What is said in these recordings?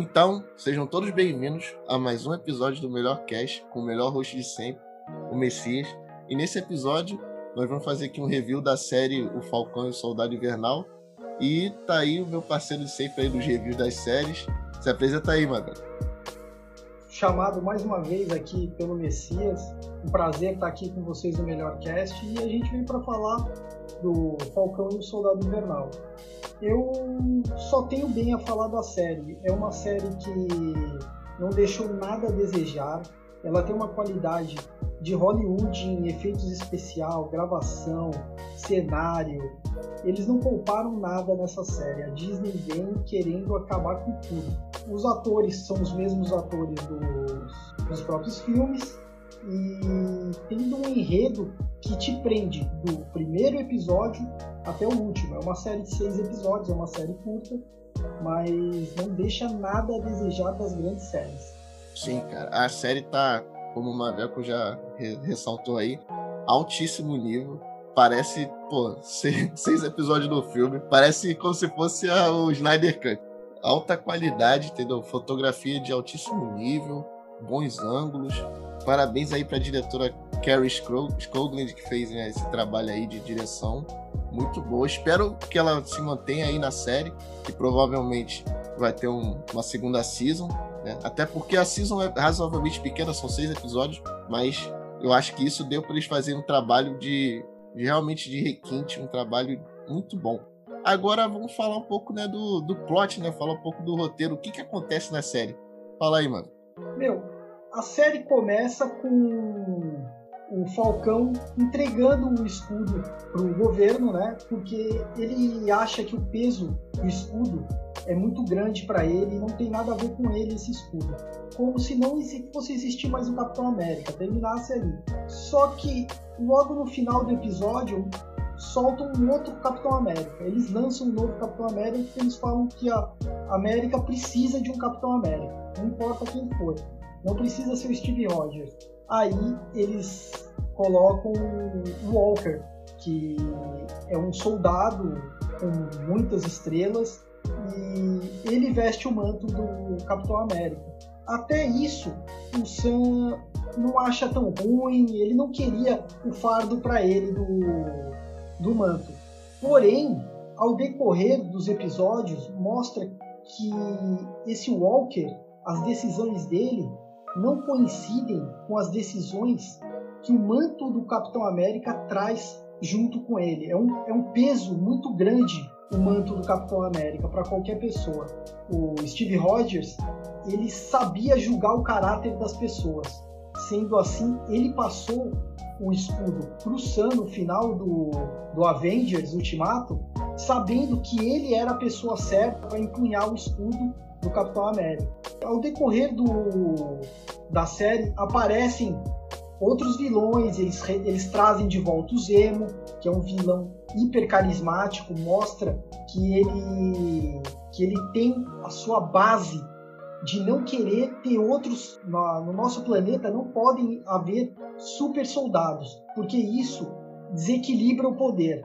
Então, sejam todos bem-vindos a mais um episódio do Melhor Cast, com o melhor host de sempre, o Messias. E nesse episódio, nós vamos fazer aqui um review da série O Falcão e o Soldado Invernal. E tá aí o meu parceiro de sempre aí dos reviews das séries. Se apresenta aí, mano. Chamado mais uma vez aqui pelo Messias. Um prazer estar aqui com vocês no Melhor Cast. E a gente vem para falar do Falcão e o Soldado Invernal. Eu só tenho bem a falar da série. É uma série que não deixou nada a desejar. Ela tem uma qualidade de Hollywood em efeitos especial, gravação, cenário. Eles não pouparam nada nessa série. A Disney vem querendo acabar com tudo. Os atores são os mesmos atores dos, dos próprios filmes e tendo um enredo que te prende do primeiro episódio até o último. É uma série de seis episódios, é uma série curta, mas não deixa nada a desejar das grandes séries. Sim, cara. A série tá, como o Maveco já ressaltou aí, altíssimo nível. Parece, pô, seis, episódios do filme. Parece como se fosse o Snyder Cut. Alta qualidade, entendeu? Fotografia de altíssimo nível, bons ângulos. Parabéns aí pra diretora Carrie Scogland, que fez né, esse trabalho aí de direção. Muito boa. Espero que ela se mantenha aí na série, que provavelmente vai ter um, uma segunda season. Né? Até porque a season é razoavelmente pequena, são seis episódios, mas eu acho que isso deu para eles fazerem um trabalho de, de, realmente de requinte, um trabalho muito bom. Agora vamos falar um pouco né, do, do plot, né? Falar um pouco do roteiro, o que, que acontece na série. Fala aí, mano. Meu, a série começa com o Falcão entregando o escudo para o governo, né? Porque ele acha que o peso do escudo é muito grande para ele e não tem nada a ver com ele esse escudo. Como se não fosse existir mais o Capitão América, terminasse ali. Só que logo no final do episódio soltam um outro Capitão América. Eles lançam um novo Capitão América porque eles falam que a América precisa de um Capitão América, não importa quem for. Não precisa ser o Steve Rogers. Aí eles colocam o Walker, que é um soldado com muitas estrelas e ele veste o manto do Capitão América. Até isso, o Sam não acha tão ruim, ele não queria o fardo para ele do, do manto. Porém, ao decorrer dos episódios, mostra que esse Walker, as decisões dele não coincidem com as decisões que o manto do Capitão América traz junto com ele. É um, é um peso muito grande o manto do Capitão América para qualquer pessoa. O Steve Rogers ele sabia julgar o caráter das pessoas. Sendo assim, ele passou o escudo para o Sam no final do, do Avengers Ultimato, sabendo que ele era a pessoa certa para empunhar o escudo do Capitão América. Ao decorrer do, da série, aparecem outros vilões, eles, eles trazem de volta o Zemo, que é um vilão hiper carismático, mostra que ele, que ele tem a sua base de não querer ter outros no, no nosso planeta, não podem haver super soldados, porque isso desequilibra o poder.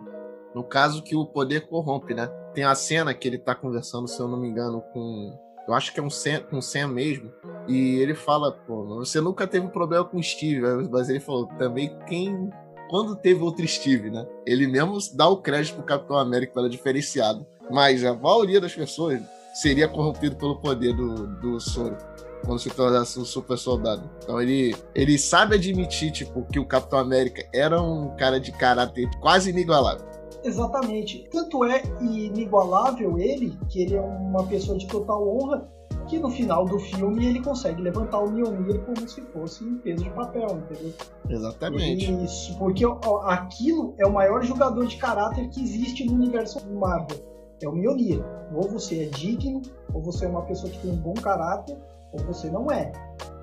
No caso que o poder corrompe, né? Tem a cena que ele tá conversando, se eu não me engano, com eu acho que é um Sam, um Sam mesmo. E ele fala, pô, você nunca teve um problema com o Steve, mas ele falou, também quem. Quando teve outro Steve, né? Ele mesmo dá o crédito pro Capitão América pela diferenciado. Mas a maioria das pessoas seria corrompido pelo poder do, do soro quando se tornasse um super soldado. Então ele, ele sabe admitir, tipo, que o Capitão América era um cara de caráter quase inigualável. Exatamente. Tanto é inigualável ele, que ele é uma pessoa de total honra, que no final do filme ele consegue levantar o Mjolnir como se fosse um peso de papel, entendeu? Exatamente. Isso, porque ó, aquilo é o maior jogador de caráter que existe no universo Marvel. É o Mjolnir. Ou você é digno, ou você é uma pessoa que tem um bom caráter, ou você não é.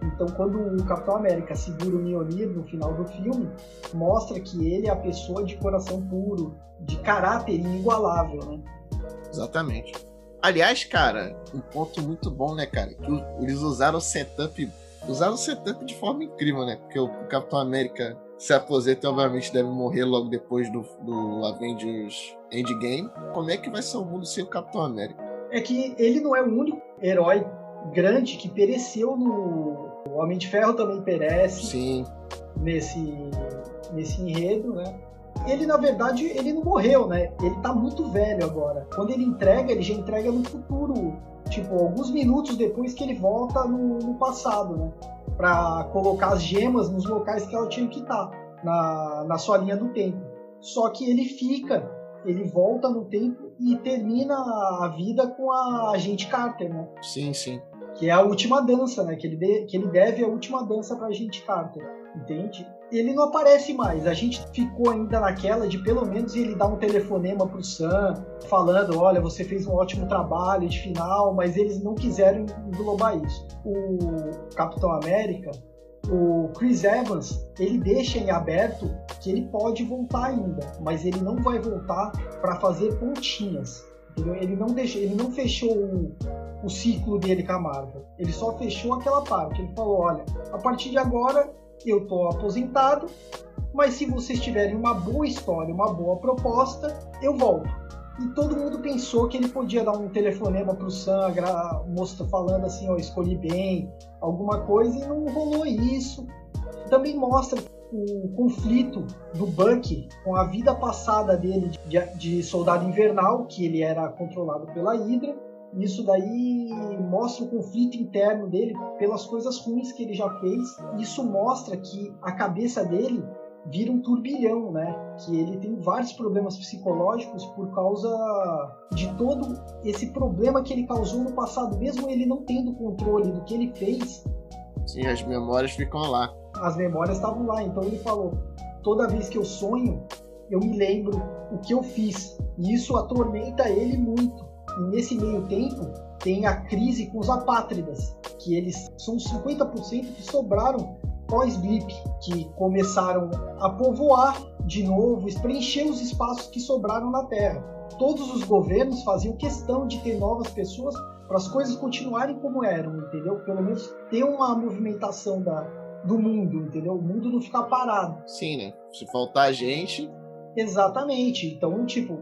Então, quando o Capitão América segura o Mjolnir no final do filme, mostra que ele é a pessoa de coração puro, de caráter inigualável, né? Exatamente. Aliás, cara, um ponto muito bom, né, cara? Que eles usaram o setup, usaram o setup de forma incrível, né? Porque o Capitão América se aposenta e obviamente deve morrer logo depois do, do Avengers Endgame. Como é que vai ser o mundo sem o Capitão América? É que ele não é o único herói grande que pereceu no. O Homem de Ferro também perece Sim. nesse, nesse enredo, né? Ele, na verdade, ele não morreu, né? Ele tá muito velho agora. Quando ele entrega, ele já entrega no futuro. Tipo, alguns minutos depois que ele volta no, no passado, né? Pra colocar as gemas nos locais que ela tinha que estar, na, na sua linha do tempo. Só que ele fica, ele volta no tempo e termina a vida com a agente Carter, né? Sim, sim. Que é a última dança, né? Que ele, de, que ele deve a última dança pra agente Carter, entende? Ele não aparece mais. A gente ficou ainda naquela de pelo menos ele dar um telefonema pro Sam, falando: olha, você fez um ótimo trabalho de final, mas eles não quiseram englobar isso. O Capitão América, o Chris Evans, ele deixa em aberto que ele pode voltar ainda, mas ele não vai voltar para fazer pontinhas. Entendeu? Ele não deixa, ele não fechou o, o ciclo dele com a Marvel. Ele só fechou aquela parte. Ele falou: olha, a partir de agora eu tô aposentado, mas se vocês tiverem uma boa história, uma boa proposta, eu volto. E todo mundo pensou que ele podia dar um telefonema pro Sam, moça falando assim, ó, escolhi bem, alguma coisa, e não rolou isso. Também mostra o conflito do Bucky com a vida passada dele de, de soldado invernal, que ele era controlado pela Hydra. Isso daí mostra o conflito interno dele pelas coisas ruins que ele já fez. Isso mostra que a cabeça dele vira um turbilhão, né? Que ele tem vários problemas psicológicos por causa de todo esse problema que ele causou no passado, mesmo ele não tendo controle do que ele fez. Sim, as memórias ficam lá. As memórias estavam lá, então ele falou: toda vez que eu sonho, eu me lembro o que eu fiz. E isso atormenta ele muito. Nesse meio tempo, tem a crise com os apátridas, que eles são 50% que sobraram pós-blip, que começaram a povoar de novo, preencher os espaços que sobraram na Terra. Todos os governos faziam questão de ter novas pessoas para as coisas continuarem como eram, entendeu? Pelo menos ter uma movimentação da, do mundo, entendeu? O mundo não ficar parado. Sim, né? Se faltar gente. Exatamente. Então, tipo,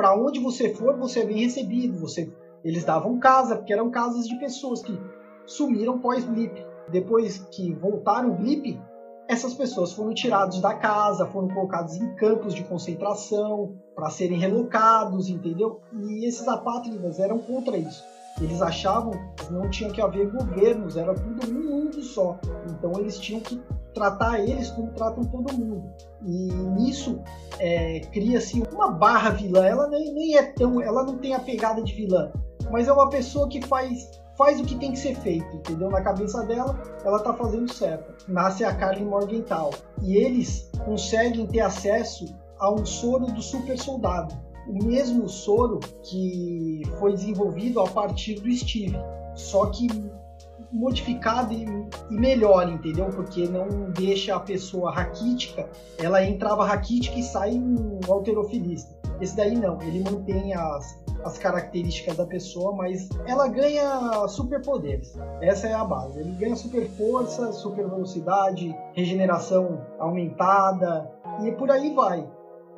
para onde você for, você é bem recebido. Você, eles davam casa, porque eram casas de pessoas que sumiram pós-blip depois que voltaram o blip, essas pessoas foram tiradas da casa, foram colocadas em campos de concentração para serem relocados, entendeu? E esses apátridas eram contra isso. Eles achavam que não tinha que haver governos, era tudo um mundo só. Então eles tinham que tratar eles como tratam todo mundo. E nisso é, cria-se uma barra vilã. Ela nem, nem é tão, ela não tem a pegada de vilã, mas é uma pessoa que faz faz o que tem que ser feito, entendeu? Na cabeça dela, ela tá fazendo certo. Nasce a Carly Morgenthau. E eles conseguem ter acesso a um soro do super soldado. O mesmo soro que foi desenvolvido a partir do Steve. Só que modificado e, e, melhor, entendeu? Porque não deixa a pessoa raquítica, ela entrava raquítica e sai um alterofilista. Esse daí não, ele mantém as, as características da pessoa, mas ela ganha superpoderes. Essa é a base. Ele ganha super força, super velocidade, regeneração aumentada e por aí vai.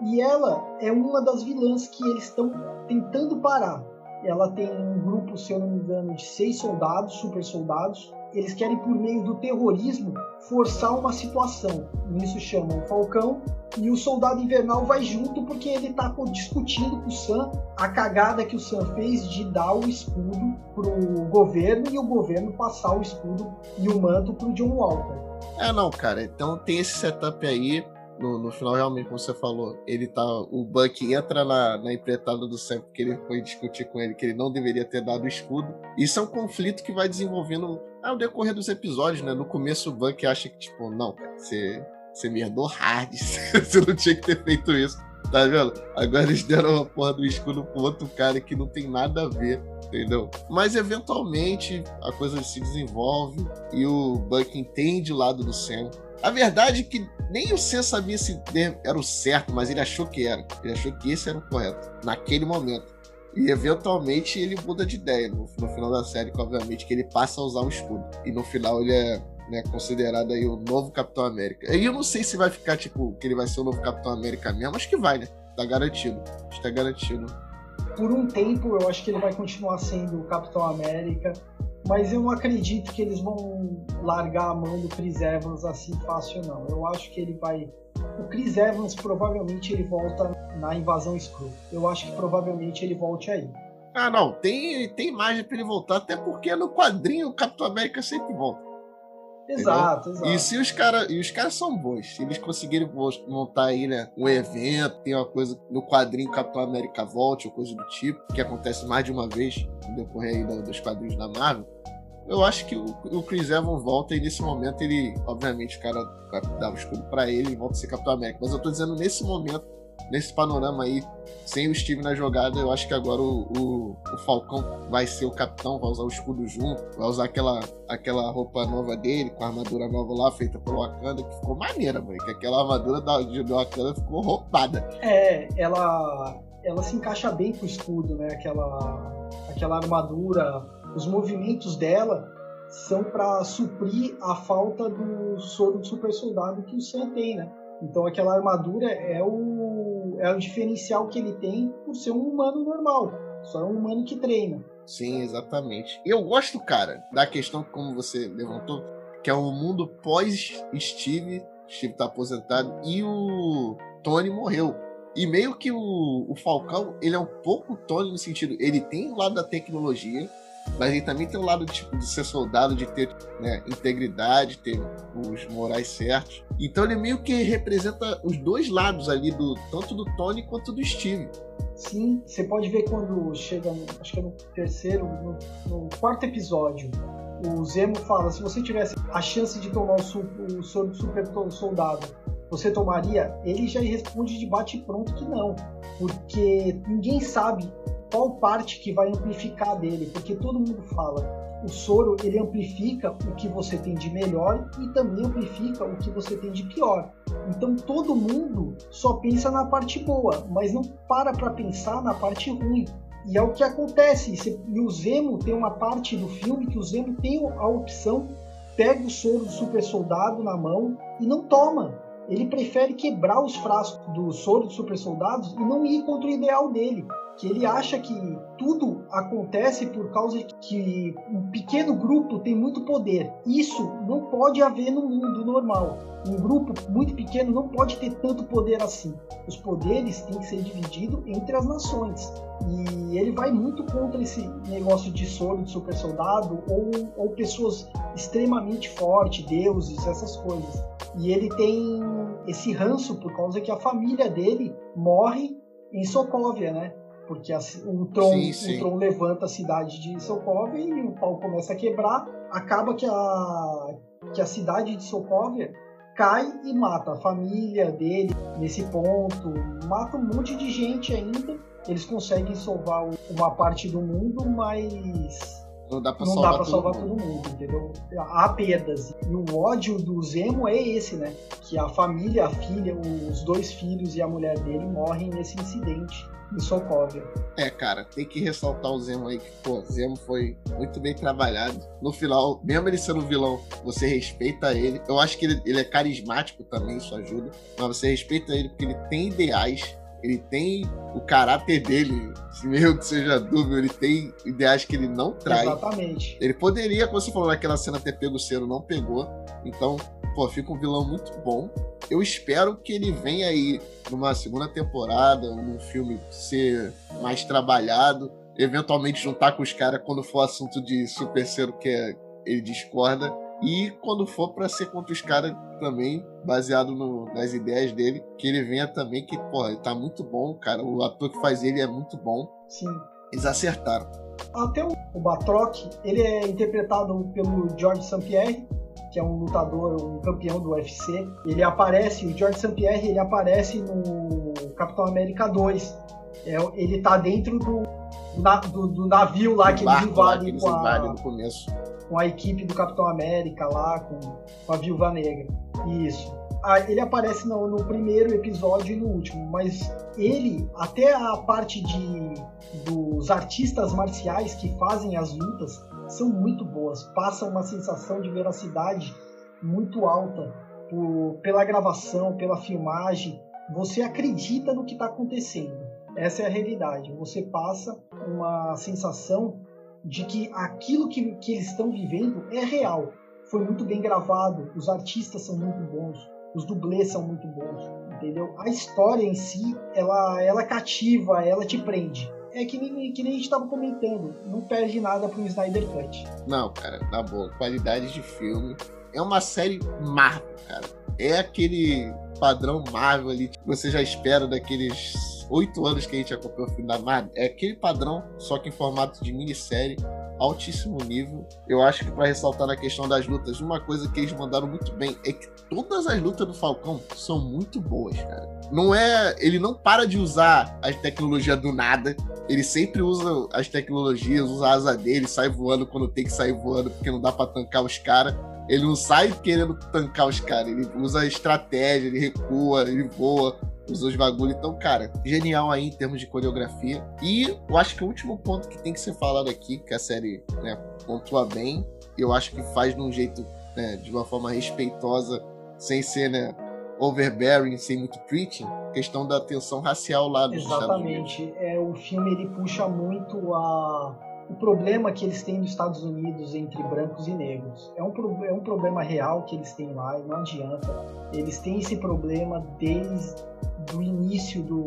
E ela é uma das vilãs que eles estão tentando parar. Ela tem um grupo, se eu não me engano, de seis soldados, super soldados. Eles querem, por meio do terrorismo, forçar uma situação. Nisso chamam o Falcão e o Soldado Invernal vai junto porque ele está discutindo com o Sam a cagada que o Sam fez de dar o escudo pro governo e o governo passar o escudo e o manto pro John Walker. É, não, cara. Então tem esse setup aí. No, no final, realmente, como você falou, ele tá. O Buck entra na, na empreitada do Sam porque ele foi discutir com ele que ele não deveria ter dado o escudo. Isso é um conflito que vai desenvolvendo ao decorrer dos episódios, né? No começo o Buck acha que, tipo, não, você você me herdou hard. você não tinha que ter feito isso. Tá vendo? Agora eles deram a porra do escudo pro outro cara que não tem nada a ver, entendeu? Mas eventualmente a coisa se desenvolve e o Buck entende o lado do Sam. A verdade é que nem o Sam sabia se era o certo, mas ele achou que era. Ele achou que esse era o correto, naquele momento. E eventualmente ele muda de ideia no, no final da série, que obviamente que ele passa a usar o escudo. E no final ele é né, considerado aí o novo Capitão América. E eu não sei se vai ficar, tipo, que ele vai ser o novo Capitão América mesmo, acho que vai, né? Tá garantido. Acho que tá garantido. Por um tempo, eu acho que ele vai continuar sendo o Capitão América. Mas eu não acredito que eles vão largar a mão do Chris Evans assim fácil, não. Eu acho que ele vai. O Chris Evans provavelmente ele volta na invasão Skrull. Eu acho que provavelmente ele volte aí. Ah, não, tem, tem margem para ele voltar, até porque no quadrinho o Capitão América sempre volta. Exato, exato. E se os caras. E os caras são bons. Se eles conseguirem montar aí, né, um evento, tem uma coisa no quadrinho Capitão América Volte, ou coisa do tipo, que acontece mais de uma vez no decorrer aí dos quadrinhos da Marvel. Eu acho que o, Chris Evans volta e nesse momento ele, obviamente, o cara vai dar o escudo para ele e volta a ser Capitão América. Mas eu tô dizendo nesse momento nesse panorama aí, sem o Steve na jogada, eu acho que agora o, o, o, Falcão vai ser o capitão, vai usar o escudo junto, vai usar aquela, aquela roupa nova dele, com a armadura nova lá, feita pelo Wakanda, que ficou maneira, mano. Que aquela armadura da, do Wakanda ficou roubada. É, ela, ela se encaixa bem com o escudo, né? Aquela, aquela armadura, os movimentos dela são para suprir a falta do soro do super soldado que o Sam tem, né? Então aquela armadura é o é o diferencial que ele tem por ser um humano normal. Só é um humano que treina. Sim, exatamente. Eu gosto, cara, da questão como você levantou, que é o um mundo pós-Steve. Steve tá aposentado e o Tony morreu. E meio que o, o Falcão, ele é um pouco Tony no sentido, ele tem o lado da tecnologia, mas ele também tem o lado tipo, de ser soldado, de ter né, integridade, ter os morais certos. Então ele meio que representa os dois lados ali, do tanto do Tony quanto do Steve. Sim, você pode ver quando chega, acho que é no terceiro, no, no, quarto episódio, o Zemo fala: se você tivesse a chance de tomar o, o soro do super soldado, você tomaria? Ele já responde de bate pronto que não, porque ninguém sabe qual parte que vai amplificar dele, porque todo mundo fala o soro ele amplifica o que você tem de melhor e também amplifica o que você tem de pior. Então todo mundo só pensa na parte boa, mas não para para pensar na parte ruim. E é o que acontece. E o Zemo tem uma parte do filme que o Zemo tem a opção, pega o soro do super soldado na mão e não toma. Ele prefere quebrar os frascos do soro dos super soldados e não ir contra o ideal dele que ele acha que tudo acontece por causa de que um pequeno grupo tem muito poder. Isso não pode haver no mundo normal. Um grupo muito pequeno não pode ter tanto poder assim. Os poderes têm que ser divididos entre as nações. E ele vai muito contra esse negócio de soro de super soldado ou, ou pessoas extremamente fortes, deuses, essas coisas. E ele tem esse ranço por causa que a família dele morre em Sokovia, né? Porque a, o, Tron, sim, sim. o Tron levanta a cidade de Sokovia e o pau começa a quebrar, acaba que a, que a cidade de Sokovia cai e mata a família dele nesse ponto, mata um monte de gente ainda. Eles conseguem salvar uma parte do mundo, mas não dá pra, não salvar, dá pra todo salvar mundo. todo mundo, entendeu? Há perdas. E o ódio do Zemo é esse, né? Que a família, a filha, os dois filhos e a mulher dele morrem nesse incidente em Sokovia. É, cara, tem que ressaltar o Zemo aí, que, pô, o Zemo foi muito bem trabalhado. No final, mesmo ele sendo vilão, você respeita ele. Eu acho que ele, ele é carismático também, isso ajuda. Mas você respeita ele porque ele tem ideais, ele tem o caráter dele, mesmo que seja dúvida, ele tem ideais que ele não trai. Exatamente. Ele poderia, como você falou naquela cena, ter pego o selo, não pegou. Então, pô, fica um vilão muito bom. Eu espero que ele venha aí numa segunda temporada, num filme ser mais trabalhado, eventualmente juntar com os caras quando for assunto de super ser que é, ele discorda. E quando for para ser contra os caras também, baseado no, nas ideias dele, que ele venha também, que, pô, ele tá muito bom, cara. O ator que faz ele é muito bom. Sim. Eles acertaram. Até o Batroc, ele é interpretado pelo George St. Pierre, que é um lutador, um campeão do UFC. Ele aparece, o George St. Pierre, ele aparece no Capitão América 2. É, ele tá dentro do, na, do, do, navio lá que eles invadem com a, com a equipe do Capitão América lá, com, com a Viúva Negra. Isso. Ah, ele aparece no, no, primeiro episódio e no último, mas ele, até a parte de, dos artistas marciais que fazem as lutas, são muito boas, passa uma sensação de veracidade muito alta por, pela gravação, pela filmagem. Você acredita no que está acontecendo. Essa é a realidade. Você passa uma sensação de que aquilo que, que eles estão vivendo é real. Foi muito bem gravado, os artistas são muito bons, os dublês são muito bons, entendeu? A história em si, ela, ela cativa, ela te prende. É que nem, que nem a gente estava comentando, não perde nada pro Snyder Cut. Não, cara, na boa, qualidade de filme. É uma série Marvel, cara. É aquele padrão Marvel ali que você já espera daqueles oito anos que a gente acompanhou o filme da Marvel. É aquele padrão, só que em formato de minissérie altíssimo nível. Eu acho que para ressaltar na questão das lutas, uma coisa que eles mandaram muito bem é que todas as lutas do Falcão são muito boas, cara. Não é, ele não para de usar a tecnologia do nada. Ele sempre usa as tecnologias, usa a asa dele, sai voando quando tem que sair voando, porque não dá para tancar os caras. Ele não sai querendo tancar os caras, ele usa estratégia, ele recua, ele voa os bagulho. Então, cara, genial aí em termos de coreografia. E eu acho que o último ponto que tem que ser falado aqui, que a série né, pontua bem, eu acho que faz de um jeito, né, de uma forma respeitosa, sem ser, né, overbearing, sem muito preaching, questão da tensão racial lá nos Exatamente. É, o filme ele puxa muito a o problema que eles têm nos Estados Unidos entre brancos e negros. É um, é um problema real que eles têm lá e não adianta. Eles têm esse problema desde o início do,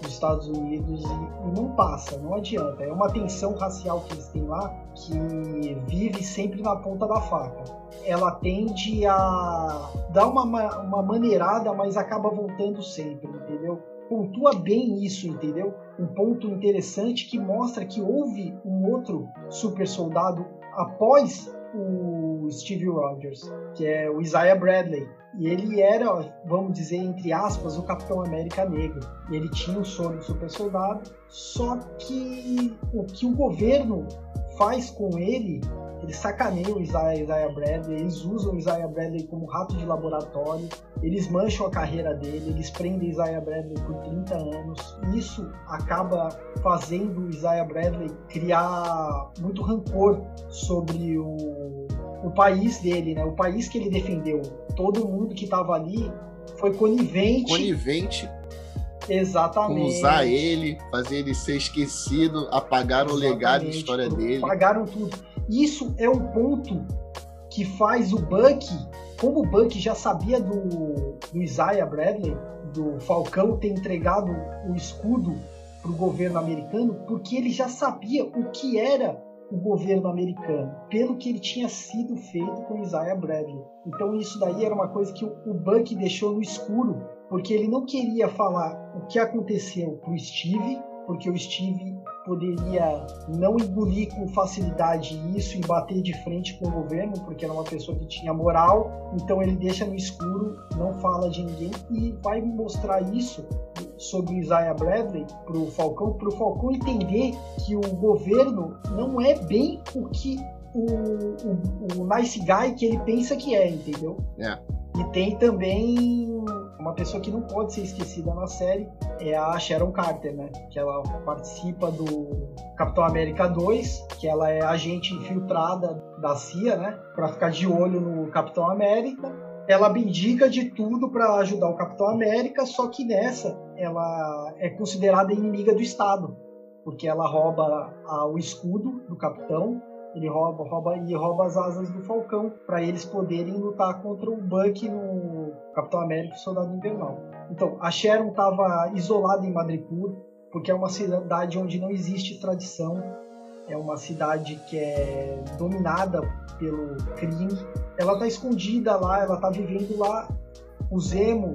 dos Estados Unidos e, e, não passa, não adianta. É uma tensão racial que eles têm lá que vive sempre na ponta da faca. Ela tende a dar uma, uma maneirada, mas acaba voltando sempre, entendeu? Pontua bem isso, entendeu? Um ponto interessante que mostra que houve um outro super soldado após o Steve Rogers, que é o Isaiah Bradley. E ele era, vamos dizer, entre aspas, o Capitão América Negro. E ele tinha o sonho de super soldado, só que o que o governo faz com ele eles sacaneiam o Isaiah, Isaiah Bradley, eles usam o Isaiah Bradley como rato de laboratório, eles mancham a carreira dele, eles prendem Isaiah Bradley por 30 anos. Isso acaba fazendo o Isaiah Bradley criar muito rancor sobre o, o país dele, né? O país que ele defendeu. Todo mundo que estava ali foi conivente. Conivente Exatamente. Usar ele, fazer ele ser esquecido, apagar o legado e história dele. Apagaram tudo. Isso é um ponto que faz o Buck, como o Buck já sabia do, do Isaiah Bradley, do Falcão ter entregado o escudo para o governo americano, porque ele já sabia o que era o governo americano, pelo que ele tinha sido feito com Isaiah Bradley. Então isso daí era uma coisa que o Buck deixou no escuro, porque ele não queria falar o que aconteceu para o Steve, porque o Steve poderia não engolir com facilidade isso e bater de frente com o governo, porque era uma pessoa que tinha moral, então ele deixa no escuro, não fala de ninguém e vai mostrar isso sobre Isaiah Bradley para o Falcão, para o Falcão entender que o governo não é bem o que o, o, o nice guy que ele pensa que é, entendeu? É. E tem também uma pessoa que não pode ser esquecida na série é a Sharon Carter, né? Que ela participa do Capitão América 2, que ela é agente infiltrada da CIA, né? Para ficar de olho no Capitão América. Ela abdica de tudo para ajudar o Capitão América, só que nessa ela é considerada inimiga do Estado, porque ela rouba a, o escudo do Capitão ele rouba, rouba e rouba as asas do Falcão para eles poderem lutar contra o Buck no Capitão América e Soldado Invernal. Então, a Sharon estava isolada em Madripoor, porque é uma cidade onde não existe tradição, é uma cidade que é dominada pelo crime. Ela está escondida lá, ela está vivendo lá. O Zemo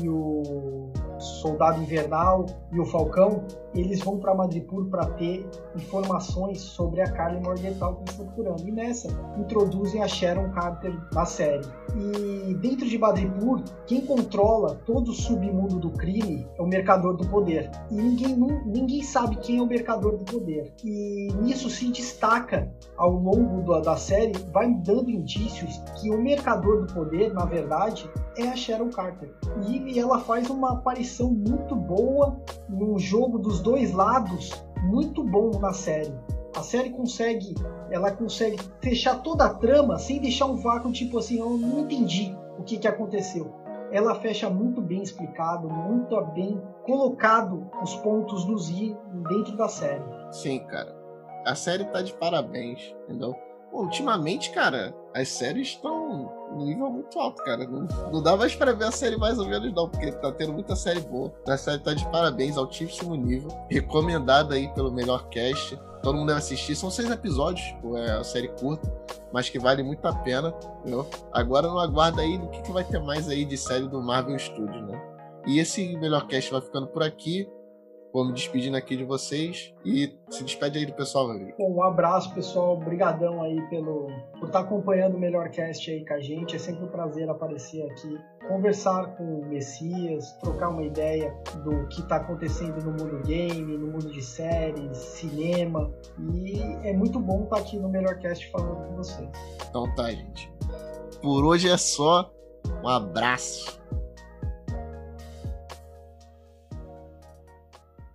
e o Soldado Invernal e o Falcão, eles vão para Madripoor para ter informações sobre a Carly Morgenthau que eles estão procurando. E nessa, introduzem a Sharon Carter na série. E dentro de Madripoor, quem controla todo o submundo do crime é o Mercador do Poder. E ninguém, ninguém sabe quem é o Mercador do Poder. E nisso se destaca ao longo da, da série, vai dando indícios que o Mercador do Poder, na verdade, é a Sharon Carter. E ela faz uma aparição muito boa no jogo dos dois lados, muito bom na série. A série consegue, ela consegue fechar toda a trama sem deixar um vácuo tipo assim, eu não entendi o que, que aconteceu. Ela fecha muito bem explicado, muito bem colocado os pontos dos i dentro da série. Sim, cara. a série tá de parabéns, entendeu? Ultimamente, cara, as séries estão num nível muito alto, cara. Não, não dá mais pra ver a série mais ou menos, não, porque tá tendo muita série boa. A série tá de parabéns, altíssimo nível. Recomendada aí pelo melhor cast. Todo mundo deve assistir. São seis episódios, pô, é a série curta, mas que vale muito a pena, entendeu? Agora não aguarda aí do que, que vai ter mais aí de série do Marvel Studios, né? E esse melhor cast vai ficando por aqui. Vou me despedindo aqui de vocês e se despede aí do pessoal, meu amigo. Bom, um abraço, pessoal. Obrigadão aí pelo, por estar acompanhando o Melhor Cast aí com a gente. É sempre um prazer aparecer aqui, conversar com o Messias, trocar uma ideia do que está acontecendo no mundo game, no mundo de séries, cinema. E é muito bom estar aqui no Melhor Cast falando com vocês. Então tá, gente. Por hoje é só. Um abraço.